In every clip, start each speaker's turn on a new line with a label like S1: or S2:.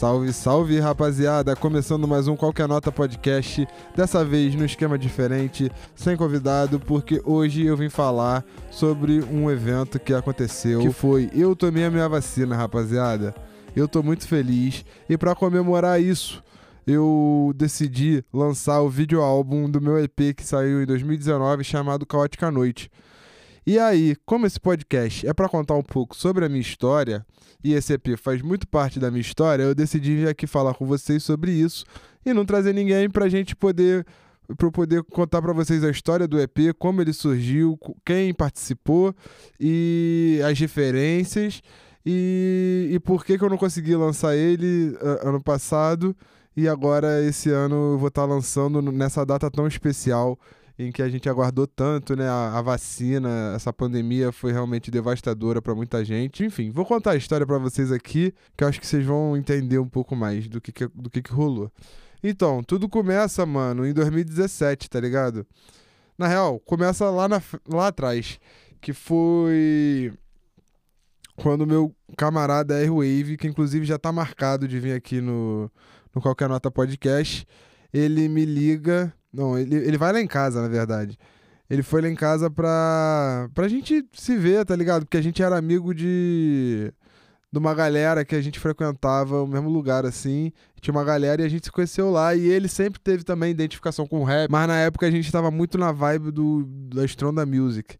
S1: Salve, salve, rapaziada! Começando mais um Qualquer Nota Podcast, dessa vez no esquema diferente, sem convidado, porque hoje eu vim falar sobre um evento que aconteceu, que foi Eu Tomei a Minha Vacina, rapaziada. Eu tô muito feliz e para comemorar isso, eu decidi lançar o vídeo álbum do meu EP que saiu em 2019 chamado Caótica Noite. E aí, como esse podcast é para contar um pouco sobre a minha história, e esse EP faz muito parte da minha história, eu decidi vir aqui falar com vocês sobre isso e não trazer ninguém pra gente poder para poder contar para vocês a história do EP, como ele surgiu, quem participou e as referências e, e por que, que eu não consegui lançar ele ano passado e agora esse ano eu vou estar tá lançando nessa data tão especial em que a gente aguardou tanto, né? A, a vacina, essa pandemia foi realmente devastadora para muita gente. Enfim, vou contar a história para vocês aqui, que eu acho que vocês vão entender um pouco mais do que, que do que, que rolou. Então, tudo começa, mano, em 2017, tá ligado? Na real, começa lá, na, lá atrás, que foi quando meu camarada Airwave, que inclusive já tá marcado de vir aqui no, no Qualquer Nota Podcast, ele me liga não, ele, ele vai lá em casa, na verdade. Ele foi lá em casa pra, pra gente se ver, tá ligado? Porque a gente era amigo de, de uma galera que a gente frequentava o mesmo lugar, assim. Tinha uma galera e a gente se conheceu lá. E ele sempre teve também identificação com o rap. Mas na época a gente tava muito na vibe do, da Stronda Music.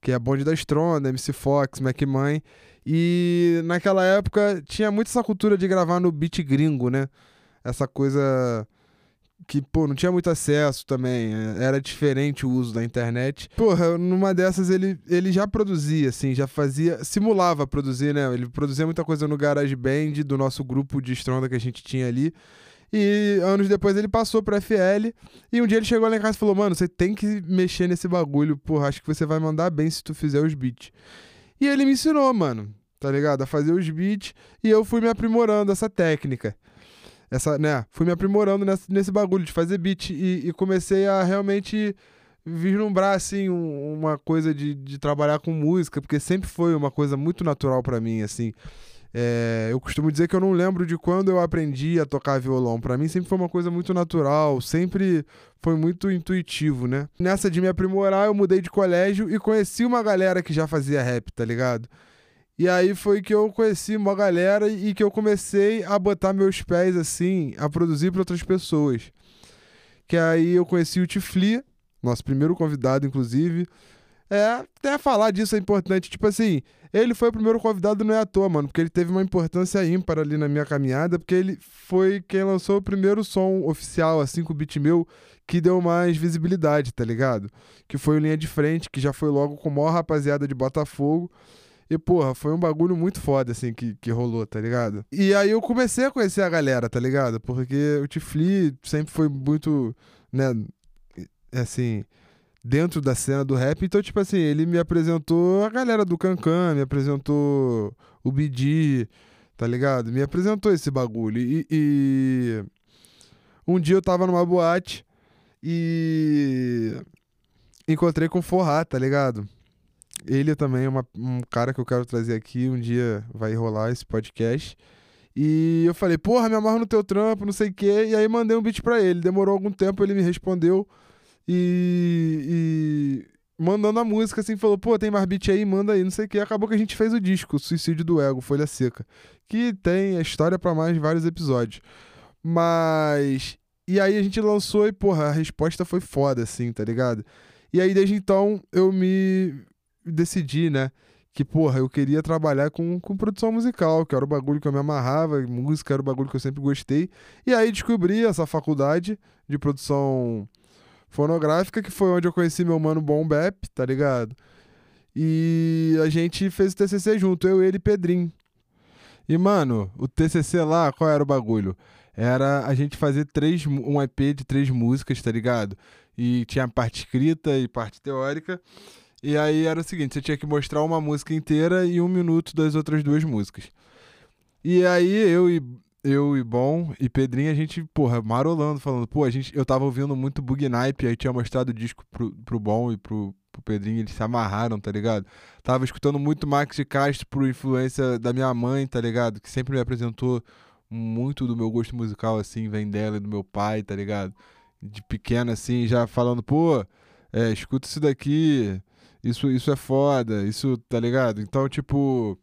S1: Que é bonde da Stronda, MC Fox, Mac Mãe. E naquela época tinha muito essa cultura de gravar no beat gringo, né? Essa coisa que, pô, não tinha muito acesso também, é, era diferente o uso da internet. Porra, numa dessas ele, ele já produzia, assim, já fazia, simulava produzir, né? Ele produzia muita coisa no GarageBand do nosso grupo de estronda que a gente tinha ali. E anos depois ele passou pra FL. E um dia ele chegou lá em casa e falou: Mano, você tem que mexer nesse bagulho. Porra, acho que você vai mandar bem se tu fizer os beats. E ele me ensinou, mano, tá ligado? A fazer os beats. E eu fui me aprimorando essa técnica essa, né, fui me aprimorando nesse, nesse bagulho de fazer beat e, e comecei a realmente vislumbrar assim um, uma coisa de, de trabalhar com música, porque sempre foi uma coisa muito natural para mim, assim. É, eu costumo dizer que eu não lembro de quando eu aprendi a tocar violão. Para mim sempre foi uma coisa muito natural, sempre foi muito intuitivo, né? Nessa de me aprimorar, eu mudei de colégio e conheci uma galera que já fazia rap, tá ligado? E aí foi que eu conheci uma galera e que eu comecei a botar meus pés assim, a produzir para outras pessoas. Que aí eu conheci o Tifli, nosso primeiro convidado, inclusive. É, até falar disso é importante. Tipo assim, ele foi o primeiro convidado, não é à toa, mano, porque ele teve uma importância ímpar ali na minha caminhada, porque ele foi quem lançou o primeiro som oficial, assim, com o beat meu, que deu mais visibilidade, tá ligado? Que foi o Linha de Frente, que já foi logo com a maior rapaziada de Botafogo. E, porra, foi um bagulho muito foda, assim, que, que rolou, tá ligado? E aí eu comecei a conhecer a galera, tá ligado? Porque o Tifli sempre foi muito, né, assim, dentro da cena do rap. Então, tipo assim, ele me apresentou a galera do Cancan, me apresentou o Bidi, tá ligado? Me apresentou esse bagulho. E, e, um dia eu tava numa boate e encontrei com o Forrá, tá ligado? Ele também é uma, um cara que eu quero trazer aqui. Um dia vai rolar esse podcast. E eu falei, porra, me amarro no teu trampo, não sei o quê. E aí mandei um beat pra ele. Demorou algum tempo, ele me respondeu. E, e mandando a música, assim, falou, pô, tem mais beat aí, manda aí, não sei o quê. Acabou que a gente fez o disco, Suicídio do Ego, Folha Seca. Que tem a história para mais vários episódios. Mas. E aí a gente lançou e, porra, a resposta foi foda, assim, tá ligado? E aí, desde então, eu me decidi, né? Que, porra, eu queria trabalhar com, com produção musical, que era o bagulho que eu me amarrava, música era o bagulho que eu sempre gostei. E aí descobri essa faculdade de produção fonográfica, que foi onde eu conheci meu mano Bom Bep, tá ligado? E a gente fez o TCC junto, eu, ele e Pedrinho. E, mano, o TCC lá, qual era o bagulho? Era a gente fazer três, um EP de três músicas, tá ligado? E tinha parte escrita e parte teórica. E aí era o seguinte: você tinha que mostrar uma música inteira e um minuto das outras duas músicas. E aí eu e eu e Bom e Pedrinho, a gente, porra, marolando, falando, pô, a gente, eu tava ouvindo muito Bug Nipe, aí tinha mostrado o disco pro, pro Bom e pro, pro Pedrinho, eles se amarraram, tá ligado? Tava escutando muito Max de Castro por influência da minha mãe, tá ligado? Que sempre me apresentou muito do meu gosto musical, assim, vem dela e do meu pai, tá ligado? De pequeno, assim, já falando, pô, é, escuta isso daqui, isso, isso é foda, isso, tá ligado? Então, tipo,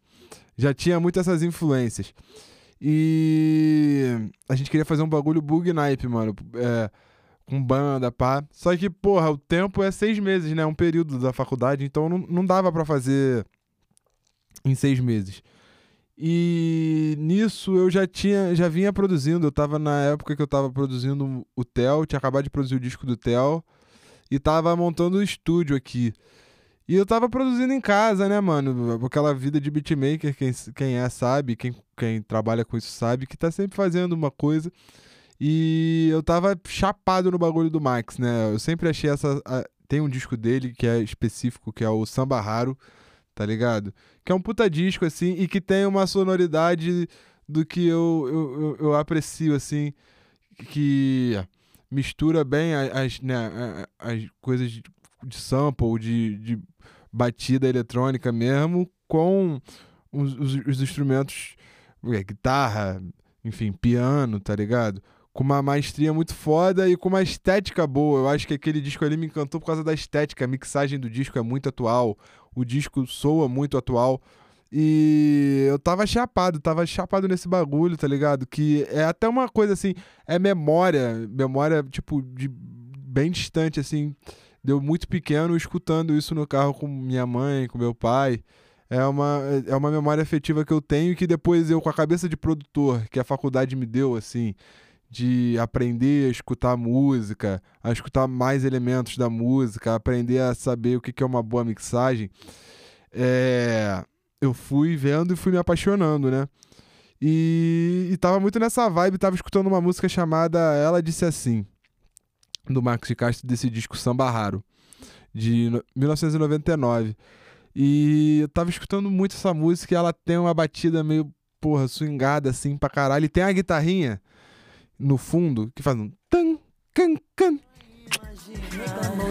S1: já tinha muito essas influências. E a gente queria fazer um bagulho bug naipe, mano. É, com banda, pá. Só que, porra, o tempo é seis meses, né? Um período da faculdade, então não, não dava para fazer em seis meses. E nisso eu já tinha, já vinha produzindo. Eu tava na época que eu tava produzindo o Theo, tinha acabado de produzir o disco do Theo e tava montando o estúdio aqui. E eu tava produzindo em casa, né, mano? Aquela vida de beatmaker, quem, quem é sabe, quem, quem trabalha com isso sabe, que tá sempre fazendo uma coisa. E eu tava chapado no bagulho do Max, né? Eu sempre achei essa. A, tem um disco dele que é específico, que é o Samba Raro, tá ligado? Que é um puta disco, assim, e que tem uma sonoridade do que eu, eu, eu, eu aprecio, assim, que mistura bem as, né, as coisas de, sample, de, de batida eletrônica mesmo, com os, os, os instrumentos, é, guitarra, enfim, piano, tá ligado? Com uma maestria muito foda e com uma estética boa. Eu acho que aquele disco ali me encantou por causa da estética. A mixagem do disco é muito atual, o disco soa muito atual. E eu tava chapado, tava chapado nesse bagulho, tá ligado? Que é até uma coisa assim, é memória, memória, tipo, de bem distante, assim deu muito pequeno escutando isso no carro com minha mãe, com meu pai. É uma, é uma memória afetiva que eu tenho que depois eu, com a cabeça de produtor que a faculdade me deu, assim, de aprender a escutar música, a escutar mais elementos da música, aprender a saber o que é uma boa mixagem, é, eu fui vendo e fui me apaixonando, né? E, e tava muito nessa vibe, tava escutando uma música chamada Ela Disse Assim do Marcos de Castro desse disco Samba Raro, de 1999. E eu tava escutando muito essa música e ela tem uma batida meio, porra, swingada assim pra caralho. E tem a guitarrinha no fundo que faz um tan, can, can.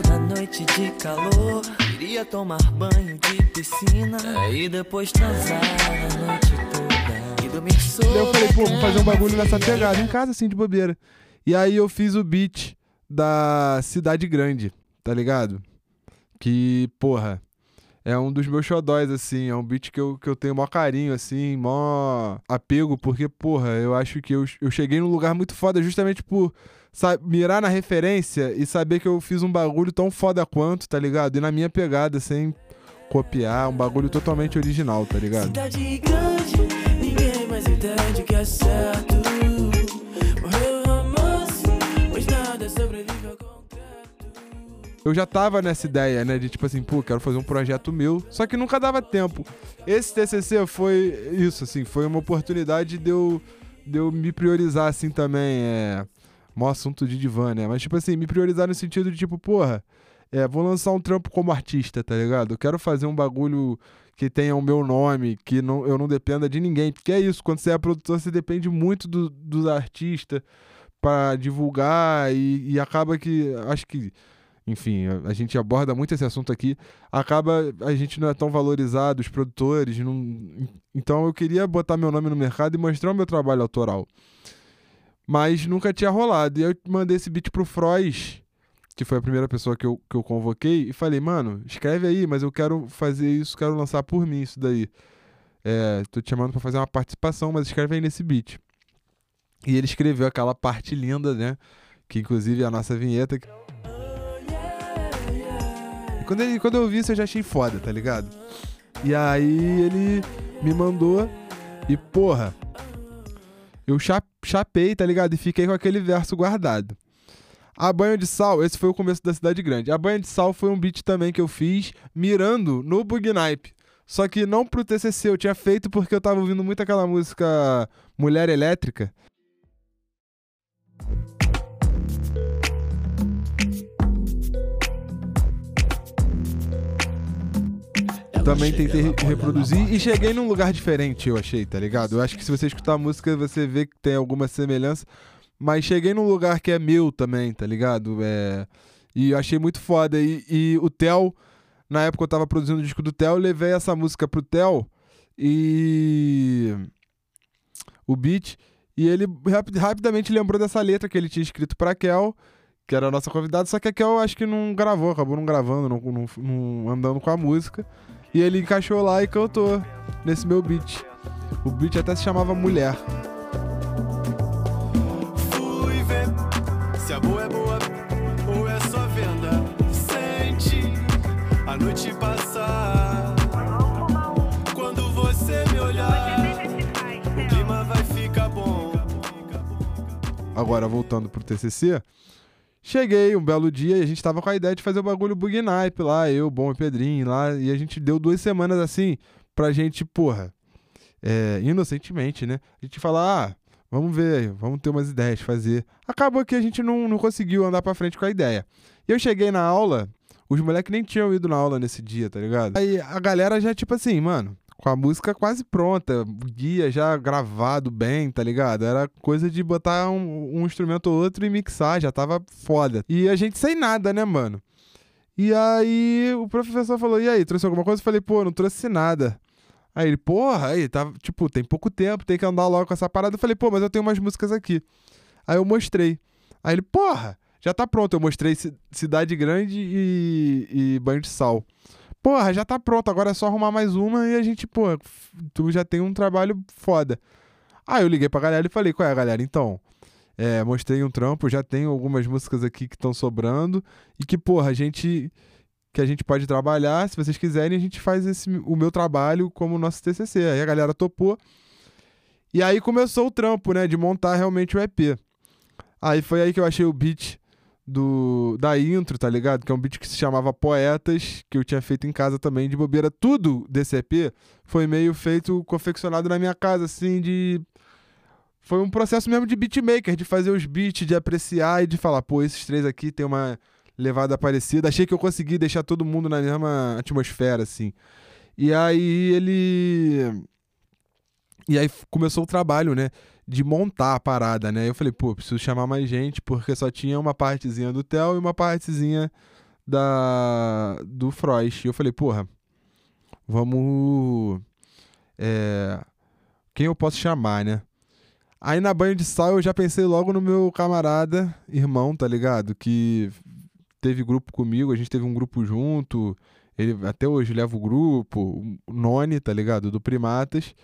S1: da noite de calor, queria tomar banho de piscina e depois transar a noite toda e dormir Daí eu falei, pô, vou fazer um bagulho nessa pegada em casa assim de bobeira. E aí eu fiz o beat da Cidade Grande, tá ligado? Que, porra, é um dos meus xodóis, assim. É um beat que eu, que eu tenho maior carinho, assim, maior apego, porque, porra, eu acho que eu, eu cheguei num lugar muito foda justamente por sabe, mirar na referência e saber que eu fiz um bagulho tão foda quanto, tá ligado? E na minha pegada, sem copiar, um bagulho totalmente original, tá ligado? Cidade grande, ninguém mais entende que é certo. Eu já tava nessa ideia, né? De tipo assim, pô, quero fazer um projeto meu. Só que nunca dava tempo. Esse TCC foi isso, assim, foi uma oportunidade de eu, de eu me priorizar, assim, também. É. Mó assunto de divã, né? Mas, tipo assim, me priorizar no sentido de, tipo, porra, é, vou lançar um trampo como artista, tá ligado? Eu quero fazer um bagulho que tenha o meu nome, que não, eu não dependa de ninguém. Porque é isso, quando você é produtor, você depende muito do, do para divulgar e, e acaba que. Acho que enfim, a, gente aborda muito esse assunto aqui, acaba a gente não é tão valorizado, os produtores, não, então eu queria botar meu nome no mercado e mostrar o meu trabalho autoral. Mas nunca tinha rolado. E eu mandei esse beat pro Frois, que foi a primeira pessoa que eu, que eu convoquei, e falei, mano, escreve aí, mas eu quero fazer isso, quero lançar por mim isso daí. É, tô te chamando pra fazer uma participação, mas escreve aí nesse beat. E ele escreveu aquela parte linda, né? Que inclusive é a nossa vinheta. Quando, ele, quando eu vi isso, eu já achei foda, tá ligado? E aí ele me mandou e, porra, eu chapei, tá ligado? E fiquei com aquele verso guardado. A Banho de Sal, esse foi o começo da Cidade Grande. A Banho de Sal foi um beat também que eu fiz mirando no Bugnipe. Só que não pro TCC, eu tinha feito porque eu tava ouvindo muito aquela música Mulher Elétrica. Também tentei re- reproduzir e cheguei num lugar diferente, eu achei, tá ligado? Eu acho que se você escutar a música, você vê que tem alguma semelhança, mas cheguei num lugar que é meu também, tá ligado? É... E eu achei muito foda. E, e o Theo, na época eu tava produzindo o disco do Theo, eu levei essa música pro Theo e. O beat. E ele rapi- rapidamente lembrou dessa letra que ele tinha escrito pra Kel, que era a nossa convidada, só que a Kel acho que não gravou, acabou não gravando, não, não- não andando com a música. E ele encaixou lá e cantou nesse meu beat. O beat até se chamava Mulher.
S2: Fui ver se a boa é boa ou é só venda. Sente a noite passar. Quando você me olhar, o clima vai ficar bom.
S1: Agora, voltando pro TCC, cheguei um belo dia e a gente tava com a ideia de fazer o bagulho Bug Nipe lá, eu, Bom e Pedrinho lá, e a gente deu duas semanas assim pra gente, porra, é, inocentemente, né? A gente falar, ah, vamos ver, vamos ter umas ideias, fazer. Acabou que a gente não, não conseguiu andar pra frente com a ideia. E eu cheguei na aula, os moleques nem tinham ido na aula nesse dia, tá ligado? Aí a galera já, tipo assim, mano, com a música quase pronta, guia já gravado bem, tá ligado? Era coisa de botar um, um instrumento ou outro e mixar, já tava foda. E a gente sem nada, né, mano? E aí o professor falou: E aí, trouxe alguma coisa? Eu falei: Pô, não trouxe nada. Aí ele, porra, aí, tá, tipo, tem pouco tempo, tem que andar logo com essa parada. Eu falei: Pô, mas eu tenho umas músicas aqui. Aí eu mostrei. Aí ele, porra, já tá pronto. Eu mostrei Ci- Cidade Grande e, e Banho de Sal. Porra, já tá pronto, agora é só arrumar mais uma e a gente, pô, tu já tem um trabalho foda. Aí eu liguei pra galera e falei, qual é, galera? Então, é, mostrei um trampo, já tenho algumas músicas aqui que estão sobrando e que, porra, a gente que a gente pode trabalhar, se vocês quiserem, a gente faz esse, o meu trabalho como nosso TCC. Aí a galera topou. E aí começou o trampo, né, de montar realmente o EP. Aí foi aí que eu achei o beat do da intro, tá ligado? Que é um beat que se chamava Poetas, que eu tinha feito em casa também de bobeira. Tudo desse EP foi meio feito, confeccionado na minha casa, assim, de. Foi um processo mesmo de beatmaker, de fazer os beats, de apreciar e de falar, pô, esses três aqui tem uma levada parecida. Achei que eu consegui deixar todo mundo na mesma atmosfera, assim. E aí ele. E aí começou o trabalho, né? De montar a parada, né? Eu falei, pô, preciso chamar mais gente, porque só tinha uma partezinha do Theo e uma partezinha da do Frost. E eu falei, porra, vamos. É, quem eu posso chamar, né? Aí na banho de sal eu já pensei logo no meu camarada, irmão, tá ligado? Que teve grupo comigo, a gente teve um grupo junto. Ele até hoje leva o grupo, o Noni, tá ligado? Do Primatas.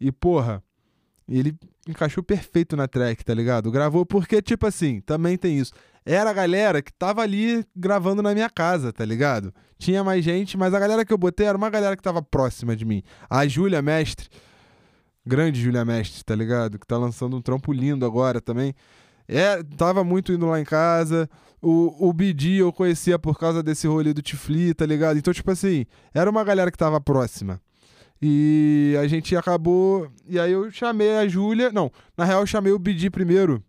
S1: E, porra, ele encaixou perfeito na track, tá ligado? Gravou porque, tipo assim, também tem isso. Era a galera que tava ali gravando na minha casa, tá ligado? Tinha mais gente, mas a galera que eu botei era uma galera que tava próxima de mim. A Júlia Mestre, grande Júlia Mestre, tá ligado? Que tá lançando um trampo lindo agora também. É, tava muito indo lá em casa. O, o eu conhecia por causa desse rolê do Tifli, tá ligado? Então, tipo assim, era uma galera que tava próxima. E a gente acabou. E aí eu chamei a Júlia. Não, na real eu chamei o BD primeiro.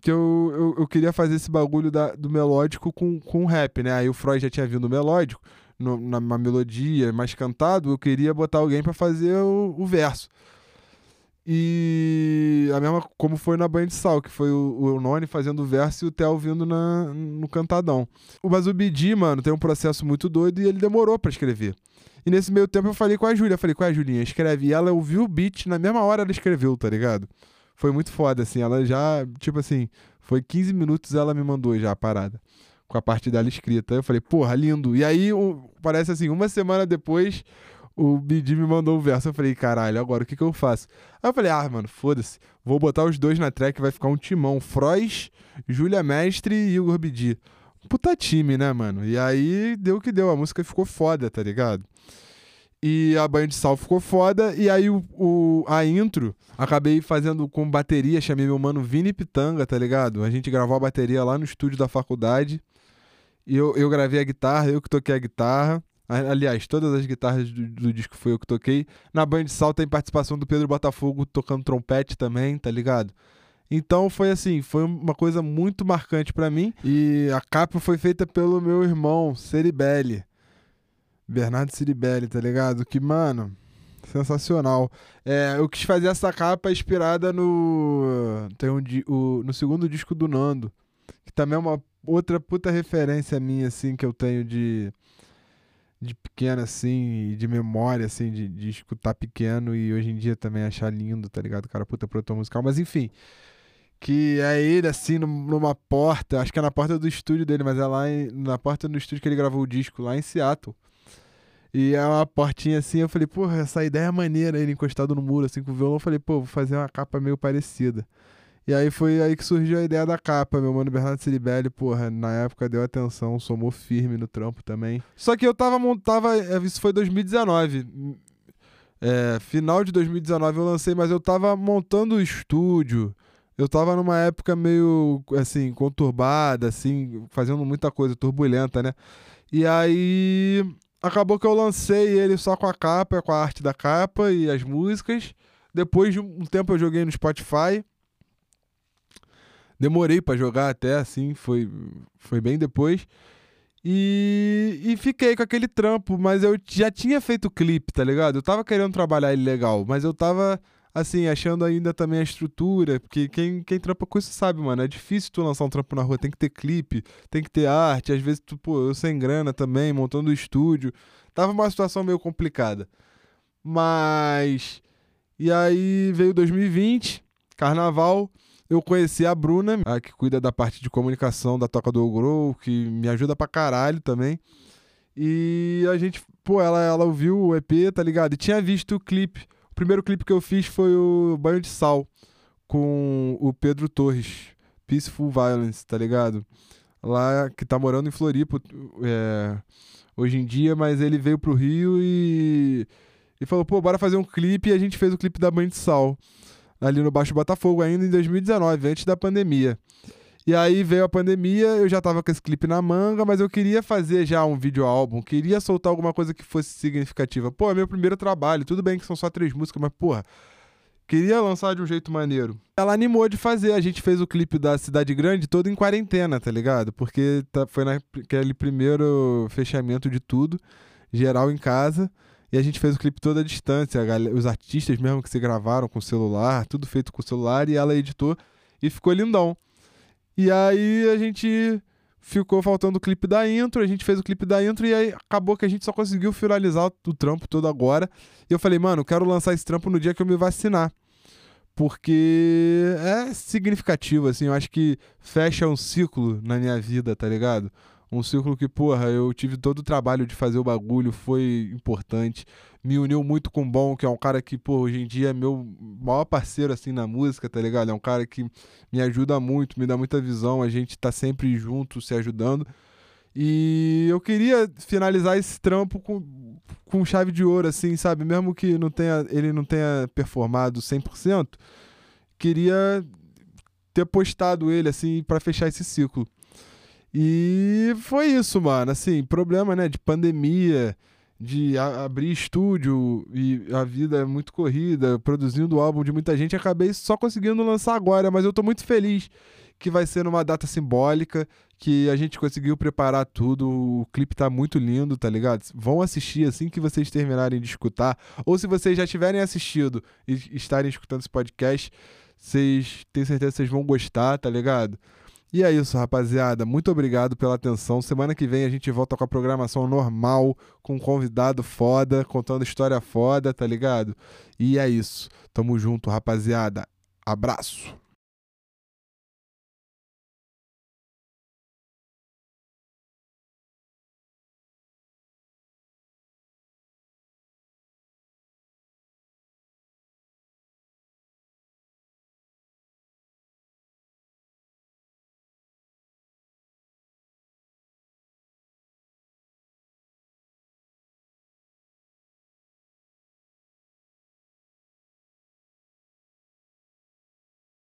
S1: Que eu, eu, eu queria fazer esse bagulho da, do melódico com, com rap, né? Aí o Freud já tinha vindo o melódico, no, numa melodia mais cantado, eu queria botar alguém pra fazer o, o verso. E a mesma como foi na Banha de Sal, que foi o, o Noni fazendo o verso e o Theo vindo na, no cantadão. O BD, mano, tem um processo muito doido e ele demorou pra escrever. E nesse meio tempo eu falei com a Júlia, falei, com a Julinha, escreve. E ela ouviu o beat, na mesma hora ela escreveu, tá ligado? Foi muito foda, assim. Ela já, tipo assim, foi 15 minutos ela me mandou já a parada. Com a parte dela escrita. Eu falei, porra, lindo. E aí, um- parece assim, uma semana depois, o BD me mandou o verso. Eu falei, caralho, agora o que que eu faço? Aí eu falei, ah, mano, foda-se. Vou botar os dois na track, vai ficar um timão. Froz, Júlia Mestre e Igor BD. Puta time, né, mano? E aí, deu o que deu. A música ficou foda, tá ligado? E a banho de sal ficou foda. E aí o, o- a intro, acabei fazendo com bateria, chamei meu mano Vini Pitanga, tá ligado? A gente gravou a bateria lá no estúdio da faculdade. E eu, eu gravei a guitarra, eu que toquei a guitarra. Aliás, todas as guitarras do, do disco foi eu que toquei. Na banho de sal tem participação do Pedro Botafogo tocando trompete também, tá ligado? Então foi assim, foi uma coisa muito marcante pra mim. E a capa foi feita pelo meu irmão, Ceribelli. Bernardo Ciribelli, tá ligado? Que, mano, sensacional. É, eu quis fazer essa capa inspirada no. Tem um, o, no segundo disco do Nando. Que também é uma outra puta referência minha, assim, que eu tenho de. De pequeno, assim, de memória, assim, de, de escutar pequeno e hoje em dia também achar lindo, tá ligado? Cara puta produtor musical. Mas enfim, que é ele assim num- numa porta, acho que é na porta do estúdio dele, mas é lá em- na porta do estúdio que ele gravou o disco, lá em Seattle. E é uma portinha assim, eu falei, porra, essa ideia é maneira, ele encostado no muro assim com o violão, eu falei, pô, vou fazer uma capa meio parecida. E aí foi aí que surgiu a ideia da capa, meu mano Bernardo Ciribelli, porra, na época deu atenção, somou firme no trampo também. Só que eu tava montava, isso foi 2019. É, final de 2019 eu lancei, mas eu tava montando o estúdio, eu tava numa época meio, assim, conturbada, assim, fazendo muita coisa, turbulenta, né? E aí acabou que eu lancei ele só com a capa, com a arte da capa e as músicas. Depois de um tempo eu joguei no Spotify. Demorei pra jogar até, assim, foi, foi bem depois. E, e fiquei com aquele trampo, mas eu já tinha feito clipe, tá ligado? Eu tava querendo trabalhar ele legal, mas eu tava assim, achando ainda também a estrutura, porque quem, quem trampa com isso sabe, mano, é difícil tu lançar um trampo na rua, tem que ter clipe, tem que ter arte, às vezes tu, pô, eu sem grana também, montando o estúdio, tava uma situação meio complicada. Mas, e aí veio 2020, carnaval, eu conheci a Bruna, a que cuida da parte de comunicação da Toca do Grow, que me ajuda pra caralho também. E a gente, pô, ela, ela ouviu o EP, tá ligado? E tinha visto o clipe. Primeiro clipe que eu fiz foi o Banho de Sal, com o Pedro Torres, Peaceful Violence, tá ligado? Lá, que tá morando em Floripa é, hoje em dia, mas ele veio pro Rio e, e falou, pô, bora fazer um clipe. E a gente fez o clipe da Banho de Sal, ali no Baixo Botafogo, ainda em 2019, antes da pandemia. E aí veio a pandemia, eu já tava com esse clipe na manga, mas eu queria fazer já um vídeo álbum, queria soltar alguma coisa que fosse significativa. Pô, é meu primeiro trabalho, tudo bem que são só três músicas, mas porra, queria lançar de um jeito maneiro. Ela animou de fazer, a gente fez o clipe da Cidade Grande todo em quarentena, tá ligado? Porque tá, foi naquele primeiro fechamento de tudo, geral em casa. E a gente fez o clipe toda distância, a galera- os artistas mesmo que se gravaram com celular, tudo feito com celular, e ela editou e ficou lindão. E aí a gente ficou faltando o clipe da intro, a gente fez o clipe da intro e aí acabou que a gente só conseguiu finalizar o, trampo todo agora. E eu falei, mano, quero lançar esse trampo no dia que eu me vacinar. Porque é significativo, assim, eu acho que fecha um ciclo na minha vida, tá ligado? Um ciclo que, porra, eu tive todo o trabalho de fazer o bagulho, foi importante. Me uniu muito com o Bom, que é um cara que, pô, hoje em dia é meu maior parceiro, assim, na música, tá ligado? É um cara que me ajuda muito, me dá muita visão, a gente tá sempre junto, se ajudando. E eu queria finalizar esse trampo com, com chave de ouro, assim, sabe? Mesmo que não tenha, ele não tenha performado 100%, queria ter postado ele, assim, pra fechar esse ciclo. E foi isso, mano. Assim, problema, né, de pandemia, de abrir estúdio e a vida é muito corrida, produzindo o álbum de muita gente, acabei só conseguindo lançar agora, mas eu tô muito feliz que vai ser numa data simbólica, que a gente conseguiu preparar tudo, o clipe tá muito lindo, tá ligado? Vão assistir assim que vocês terminarem de escutar, ou se vocês já tiverem assistido e estarem escutando esse podcast, vocês tenho certeza que vocês vão gostar, tá ligado? E é isso, rapaziada. Muito obrigado pela atenção. Semana que vem a gente volta com a programação normal, com um convidado foda, contando história foda, tá ligado? E é isso. Tamo junto, rapaziada. Abraço.